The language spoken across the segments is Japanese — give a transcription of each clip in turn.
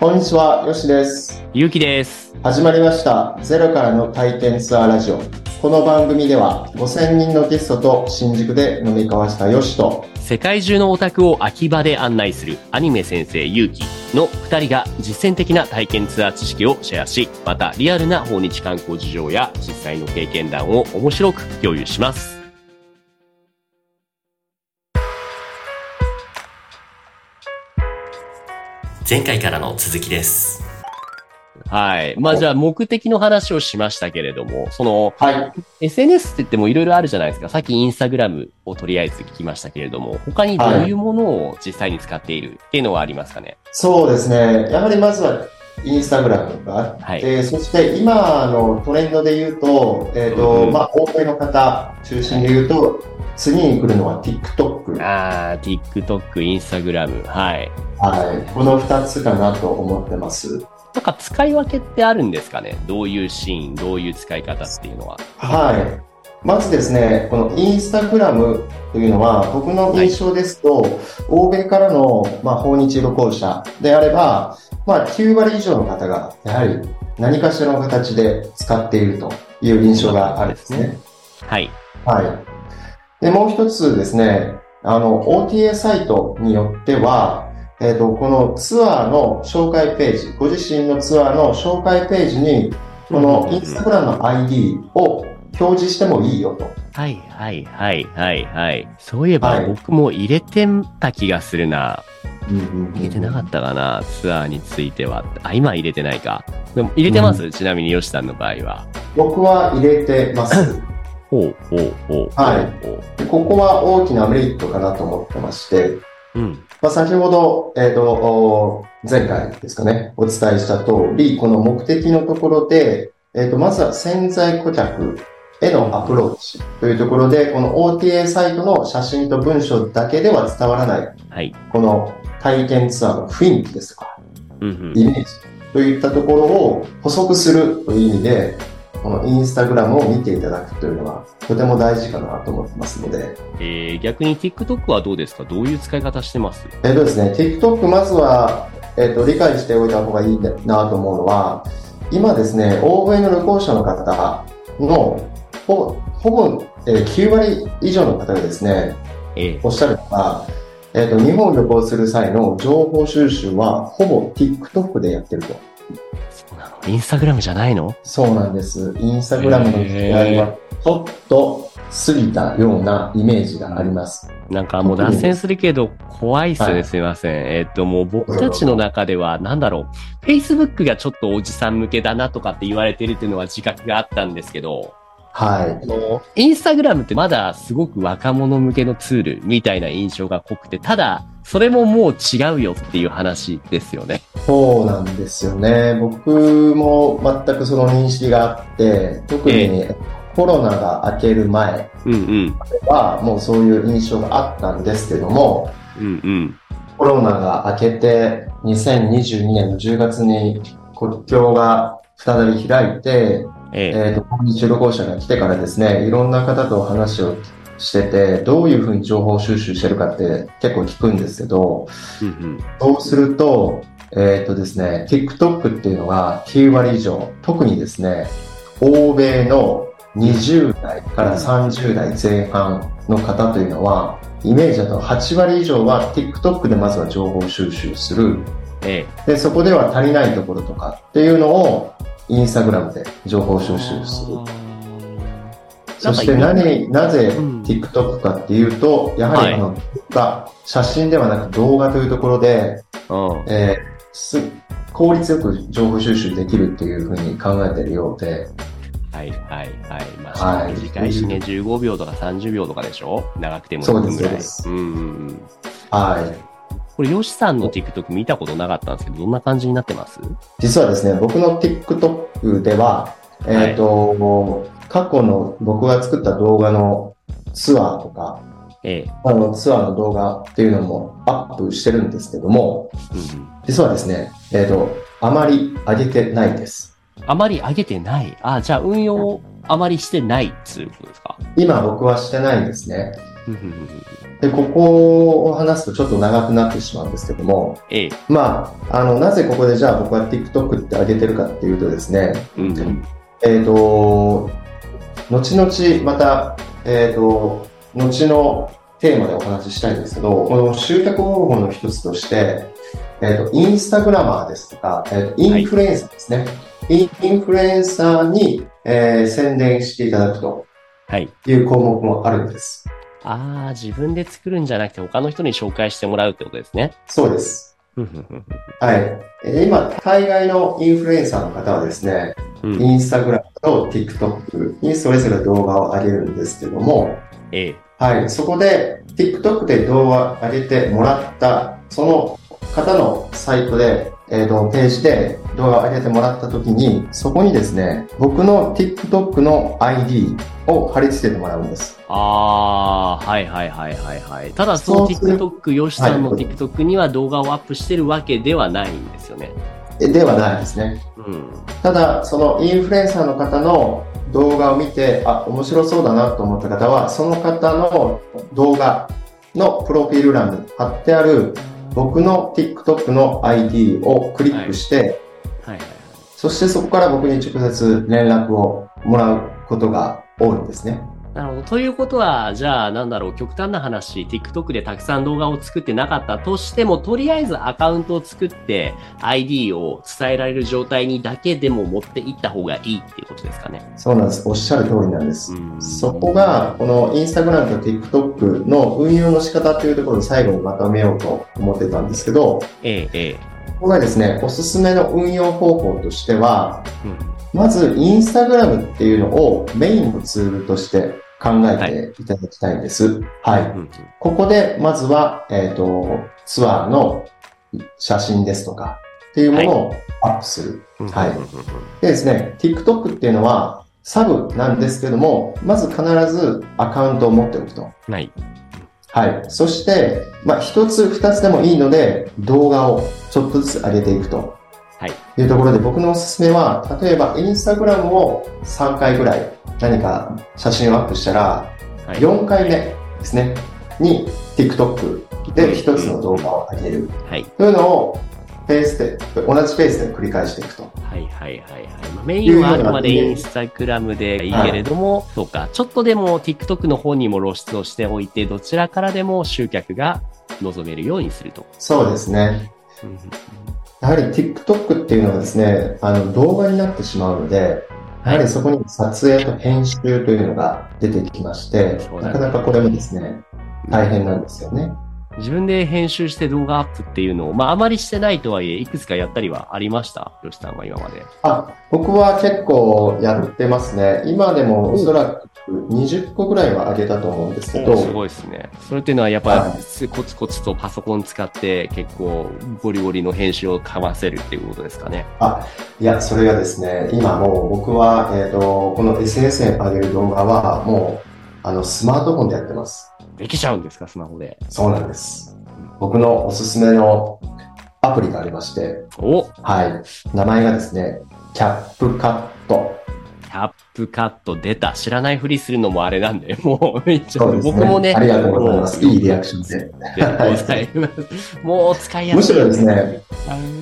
こんにちは、よしです。ゆうきです。始まりました、ゼロからの体験ツアーラジオ。この番組では、5000人のゲストと新宿で飲み交わしたよしと、世界中のオタクを秋葉で案内するアニメ先生ゆうきの二人が実践的な体験ツアー知識をシェアし、またリアルな訪日観光事情や実際の経験談を面白く共有します。前回からの続きです。はい。まあじゃあ目的の話をしましたけれども、そのはい。SNS って言ってもいろいろあるじゃないですか。さっきインスタグラムをとりあえず聞きましたけれども、他にどういうものを実際に使っているっていうのはありますかね？そうですね。やはりまずは、インスタグラムがあって、はいそして今のトレンドで言うと、えっ、と、うんまあ、欧米の方中心で言うと、次に来るのは TikTok。あー、TikTok、Instagram。はい。はい。この二つかなと思ってます。なんか使い分けってあるんですかね？どういうシーン、どういう使い方っていうのは。はい。まずですね、このインスタグラムというのは、僕の印象ですと、欧米からの、まあ、訪日旅行者であれば、まあ、9割以上の方が、やはり何かしらの形で使っているという印象があるんですね。はい。はい。で、もう一つですね、あの、OTA サイトによっては、えっ、と、このツアーの紹介ページ、ご自身のツアーの紹介ページに、このインスタグラムの ID を表示してもいいよと。はい、はい、はい、はい、はい。そういえばはい僕も入れてた気がするな。入れてなかっったかなツアーについては。あ、今入れてないか。でも入れてます、ちなみにヨシさんの場合は。僕は入れてます。ほう、ほう、ほう。はいここは大きなメリットかなと思ってまして、うん。まあ、先ほど、えっ、と、お前回ですかね、お伝えした通り、この目的のところで、えっ、と、まずは潜在顧客へのアプローチというところで、この OTA サイトの写真と文章だけでは伝わらない、はい。この体験ツアーの雰囲気ですとか、うん、イメージといったところを補足するという意味で、このインスタグラムを見ていただくというのはとても大事かなと思ってますので、えー、逆に TikTok はどうですか？どういう使い方してます？えっとですね、TikTok まずは、えっと、理解しておいた方がいいなと思うのは、今ですね、欧米の旅行者の方のほぼ、ほぼ、えー9割以上の方がですね、えー、おっしゃるのが、えっと、日本を旅行する際の情報収集は、ほぼ TikTok でやってると。インスタグラムじゃないの？そうなんです。インスタグラムの時代は、ちょっと過ぎたようなイメージがあります。なんかもう脱線するけど怖いっすね、はいすいません。えっともう僕たちの中ではなんだろう、Facebook がちょっとおじさん向けだなとかって言われてるっていうのは自覚があったんですけど、はいあ。の、インスタグラムってまだすごく若者向けのツールみたいな印象が濃くて、ただ、それももう違うよっていう話ですよね。そうなんですよね。僕も全くその認識があって、特にコロナが明ける前。はもうそういう印象があったんですけども、うんうん。コロナが明けて2022年の10月に国境が再び開いて、えええっ、と、訪日旅行者が来てからですね、いろんな方と話をしてて、どういうふうに情報収集してるかって結構聞くんですけど、うんうん。そうすると、えっ、とですね、TikTok っていうのが9割以上、特にですね、欧米の20代から30代前半の方というのは、イメージだと8割以上は TikTok でまずは情報収集する。えで、そこでは足りないところとかっていうのを、インスタグラムで情報え収集する。そして何、なぜうん TikTok かっていうと、やはりあの、が写真ではなく動画というところで、うん。えーす効率よく情報収集できるっていうふうに考えているようで、はいはいはい。まあ、はい短いしね、15秒とか30秒とかでしょ？長くてもそう1分ぐらい。ですそうですうんうんうん。はい。これ、ヨシさんの TikTok 見たことなかったんですけど、どんな感じになってます？実はですね、僕の TikTok では、えっ、と、過去の僕が作った動画のツアーとか、ええ。あのツアーの動画っていうのもアップしてるんですけども、うんうん実はですね、えっ、と、あまり上げてないです。あまり上げてない？あ、じゃあ運用あまりしてないっていうことですか？今僕はしてないんですね。で、ここを話すとちょっと長くなってしまうんですけども、ええ。まあ、あの、なぜここでじゃあ僕は TikTok って上げてるかっていうとですね、うんうん。えっ、と、後々また、えっ、と、後のテーマでお話ししたいんですけど、この集客方法の一つとして、えっ、と、インスタグラマーですとか、えっ、と、インフルエンサーですね。インインフルエンサーに、えー宣伝していただくとはい。いう項目もあるんです。ああ、自分で作るんじゃなくて他の人に紹介してもらうってことですね。そうです。はい。えー今、海外のインフルエンサーの方はですね。インスタグラムと TikTok にそれぞれ動画を上げるんですけども、ええ。はい、そこで TikTok で動画を上げてもらった、その方のサイトで、えーと、ページで動画を上げてもらったときに、そこにですね、僕の TikTok の ID を貼り付けてもらうんです。ああ、はいはいはいはいはい。ただその TikTok、ヨシさんのはい TikTok には動画をアップしてるわけではないんですよね。えではないですね。うん。ただ、そのインフルエンサーの方の動画を見て、あ、面白そうだなと思った方は、その方の動画のプロフィール欄に貼ってある僕の TikTok の ID をクリックして、はいはいはい。そしてそこから僕に直接連絡をもらうことが多いんですね。なるほど。ということは、じゃあ、なんだろう、極端な話、TikTok でたくさん動画を作ってなかったとしても、とりあえずアカウントを作って、ID を伝えられる状態にだけでも持っていった方がいいっていうことですかね。そうなんです。おっしゃる通りなんです。うんそこが、この Instagram と TikTok の運用の仕方っていうところを最後にまとめようと思ってたんですけど、ええ、ええ。ここがですね、おすすめの運用方法としては、うんまず Instagram っていうのをメインのツールとして考えていただきたいんです。はい。うんここで、まずは、えっ、と、ツアーの写真ですとかっていうものをアップする。うんはいうんうんうんでですね、TikTok っていうのはサブなんですけども、まず必ずアカウントを持っておくと。はい。はい。そして、まあ、一つ二つでもいいので、動画をちょっとずつ上げていくと。はい。いうところで、僕のおすすめは、例えば、インスタグラムを3回ぐらい何か写真をアップしたら、はい。4回目ですね、に TikTok で一つの動画を上げる。はい。というのを、ペースで、同じペースで繰り返していくと。はいはいはいはい。まあメインはあくまでインスタグラムでいいけれども、そうか、ちょっとでも TikTok の方にも露出をしておいて、どちらからでも集客が望めるようにすると。そうですね。うんやはり TikTok っていうのはですね、あの動画になってしまうので、やはりそこに撮影と編集というのが出てきましてなかなかこれもですね、大変なんですよね。自分で編集して動画アップっていうのを、まああまりしてないとはいえ、いくつかやったりはありました？吉さんは今まで。あ、僕は結構やってますね。今でもおそらく20個ぐらいは上げたと思うんですけど、すごいですね。それっていうのはやっぱコツコツとパソコン使って結構ゴリゴリの編集をかませるっていうことですかね。あ、いや、それがですね、今もう僕は、えっ、と、この SNS に上げる動画はもう、あの、スマートフォンでやってます。できちゃうんですか、スマホで。そうなんです。僕のおすすめのアプリがありまして、おはい。名前がですね、キャップカット。キャップカット出た。知らないふりするのもあれなんで、もうめっちゃ、ね。僕もね、ありがとうございます。いいリアクションで。ございます。もう使いやす い。むしろですね、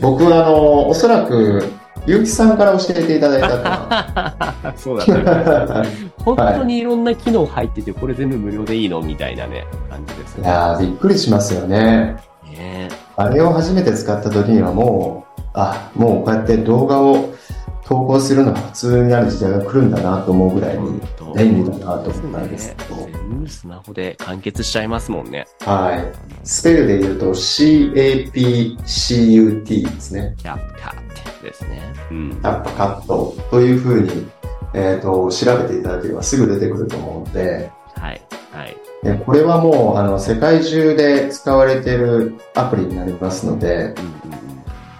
僕はあの、おそらく、ゆうきさんから教えていただいたか そうだった。な。本当にいろんな機能入ってて、これ全部無料でいいのみたいなね、感じですいね。やー、びっくりしますよね。ねあれを初めて使った時にはもう、あ、もうこうやって動画を投稿するのが普通になる時代が来るんだなと思うぐらいに便利だなと思ったんですけど。全部スマホで完結しちゃいますもんね。はい。スペルで言うと CAPCUT ですね。キャップカットですね。うん。キャップカットというふうに、えっ、と、調べていただければすぐ出てくると思うので、はい。はい。でこれはもう、あの、世界中で使われているアプリになりますので、うん。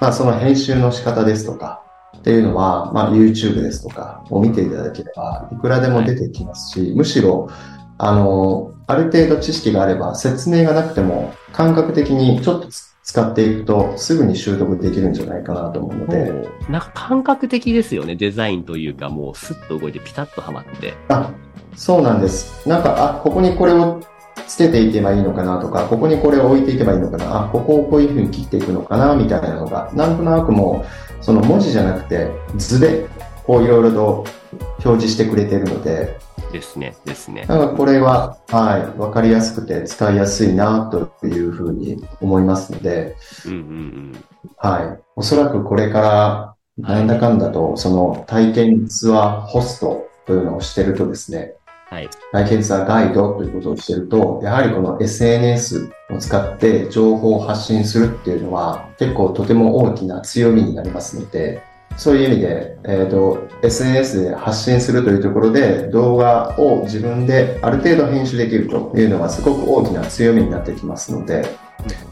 まあ、その編集の仕方ですとか、っていうのは、まあ、YouTube ですとかを見ていただければ、いくらでも出てきますし、むしろ、あの、ある程度知識があれば、説明がなくても、感覚的にちょっとつ使っていくと、すぐに習得できるんじゃないかなと思うので、なんか感覚的ですよね、デザインというか、もうスッと動いてピタッとはまって。あ、そうなんです。なんか、あ、ここにこれを捨てていけばいいのかなとか、ここにこれを置いていけばいいのかな、あ、ここをこういうふうに切っていくのかな、みたいなのが、なんとなくもう、その文字じゃなくて図で、こういろいろと表示してくれてるので、ですね、ですね。なんかこれは、はい、わかりやすくて使いやすいな、というふうに思いますので、うんうんうん。はい。おそらくこれから、なんだかんだと、その体験ツアーホストというのをしてるとですね、はい。体験ツアーガイドということをしてると、やはりこの SNS を使って情報を発信するっていうのは結構とても大きな強みになりますので、そういう意味で、えっ、と、SNS で発信するというところで動画を自分である程度編集できるというのがすごく大きな強みになってきますので、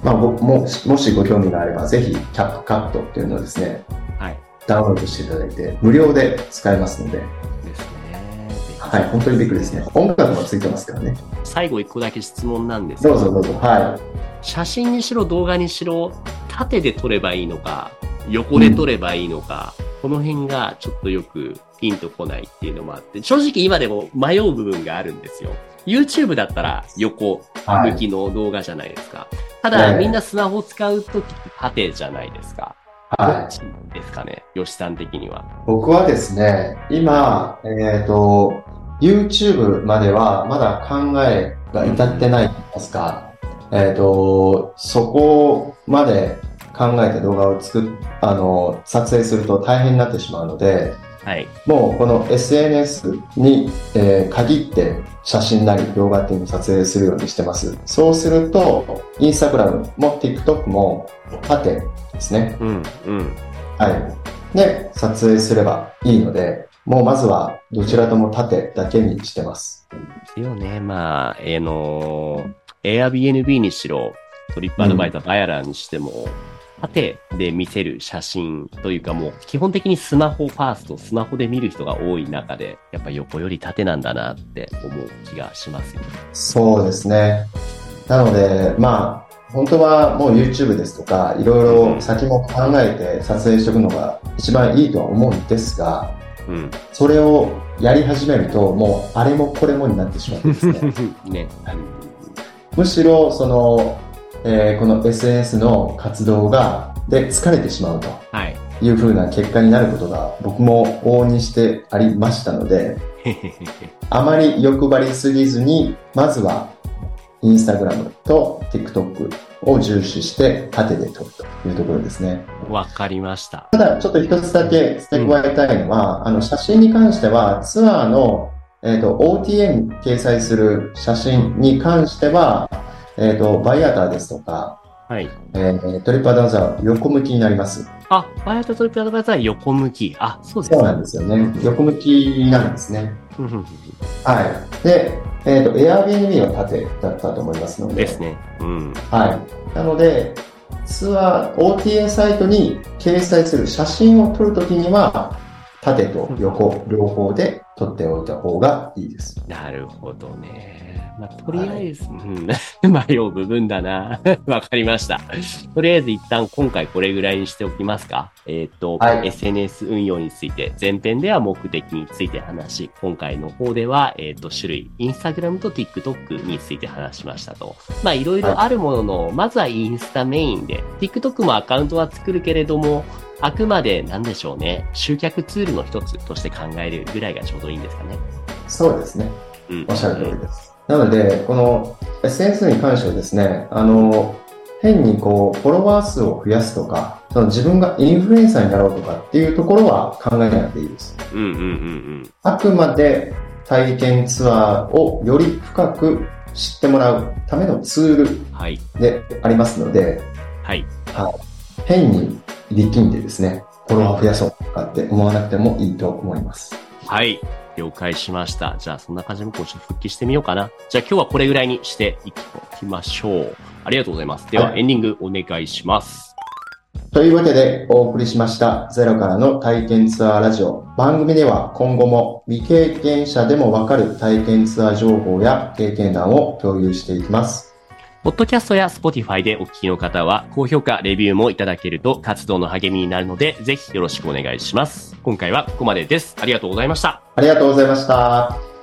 まあ、僕もしもしご興味があれば、ぜひキャップカットっていうのをですね、はい。ダウンロードしていただいて、無料で使えますので、ですね。はい、本当にびっくりですね。音楽もついてますからね。最後一個だけ質問なんですけどうぞどうぞ。は写真にしろ動画にしろ、縦で撮ればいいのか、横で撮ればいいのか、この辺がちょっとよくピンとこないっていうのもあって、正直今でも迷う部分があるんですよ。YouTube だったら横い。はい向きの動画じゃないですか。ただ、ええみんなスマホ使うとき縦じゃないですか。どはいっちですかね、吉さん的には。僕はですね、今、えっ、と、YouTube まではまだ考えが至ってないと言いますか、えっ、と、そこまで考えて動画を作っ、あの、撮影すると大変になってしまうので、はい。もうこの SNS に、えー限って写真なり動画っていうのを撮影するようにしてます。そうすると、インスタグラムも TikTok も縦ですね。うん、うん。はい。で、撮影すればいいので、もうまずはどちらとも縦だけにしてます。ですよね。まあ、あの、Airbnb にしろ、トリップアドバイザー、バヤラーにしても、縦で見せる写真というかもう基本的にスマホファースト、スマホで見る人が多い中で、やっぱ横より縦なんだなって思う気がしますよね。そうですね。なので、まあ、本当はもう YouTube ですとか、いろいろ先も考えて撮影しておくのが一番いいとは思うんですが、うん。それをやり始めると、もうあれもこれもになってしまってですね。ね。むしろ、その、えーこの SNS の活動が、で疲れてしまうとはい。いう風な結果になることが僕も往々にしてありましたので、あまり欲張りすぎずに、まずは、インスタグラムと TikTok を重視して縦で撮るというところですね。わかりました。ただ、ちょっと一つだけ付け加えたいのは、あの、写真に関しては、ツアーの、えっ、と、OTA に掲載する写真に関しては、えっ、と、バイアターですとか、はい。えートリップアドバイザーは横向きになります。あ、バイアタトリップアドバイザーは横向き。あ、そうですそうなんですよね。横向きなんですね。はい。で、えっ、と、Airbnb は縦だったと思いますので。ですね。うん。はい。なので、ツアー、OTA サイトに掲載する写真を撮るときには、縦と横、両方で撮っておいた方がいいです。なるほどね。まあ、とりあえず、うん、迷う部分だな。わかりました。とりあえず一旦今回これぐらいにしておきますか。えっ、と、はい SNS 運用について、前編では目的について話し、今回の方では、えっ、と、種類、インスタグラムと TikTok について話しましたと。まあ、いろいろあるものの、まずはインスタメインで、TikTok もアカウントは作るけれども、あくまで、なんでしょうね、集客ツールの一つとして考えるぐらいがちょうどいいんですかね。そうですね。うん。おっしゃる通りです。なので、この SNS に関してはですね、あの、変にこう、フォロワー数を増やすとか、その自分がインフルエンサーになろうとかっていうところは考えなくていいです。うんうんうんうん。あくまで体験ツアーをより深く知ってもらうためのツールはい。でありますので、はい。変に力んでですね、フォロワー増やそうとかって思わなくてもいいと思います。はい。了解しました。じゃあ、そんな感じでもうちょっと復帰してみようかな。じゃあ、今日はこれぐらいにしていきましょう。ありがとうございます。では、はいエンディングお願いします。というわけでお送りしましたゼロからの体験ツアーラジオ。番組では今後も未経験者でもわかる体験ツアー情報や経験談を共有していきます。ポッドキャストや Spotify でお聞きの方は、高評価、レビューもいただけると活動の励みになるので、ぜひよろしくお願いします。今回はここまでです。ありがとうございました。ありがとうございました。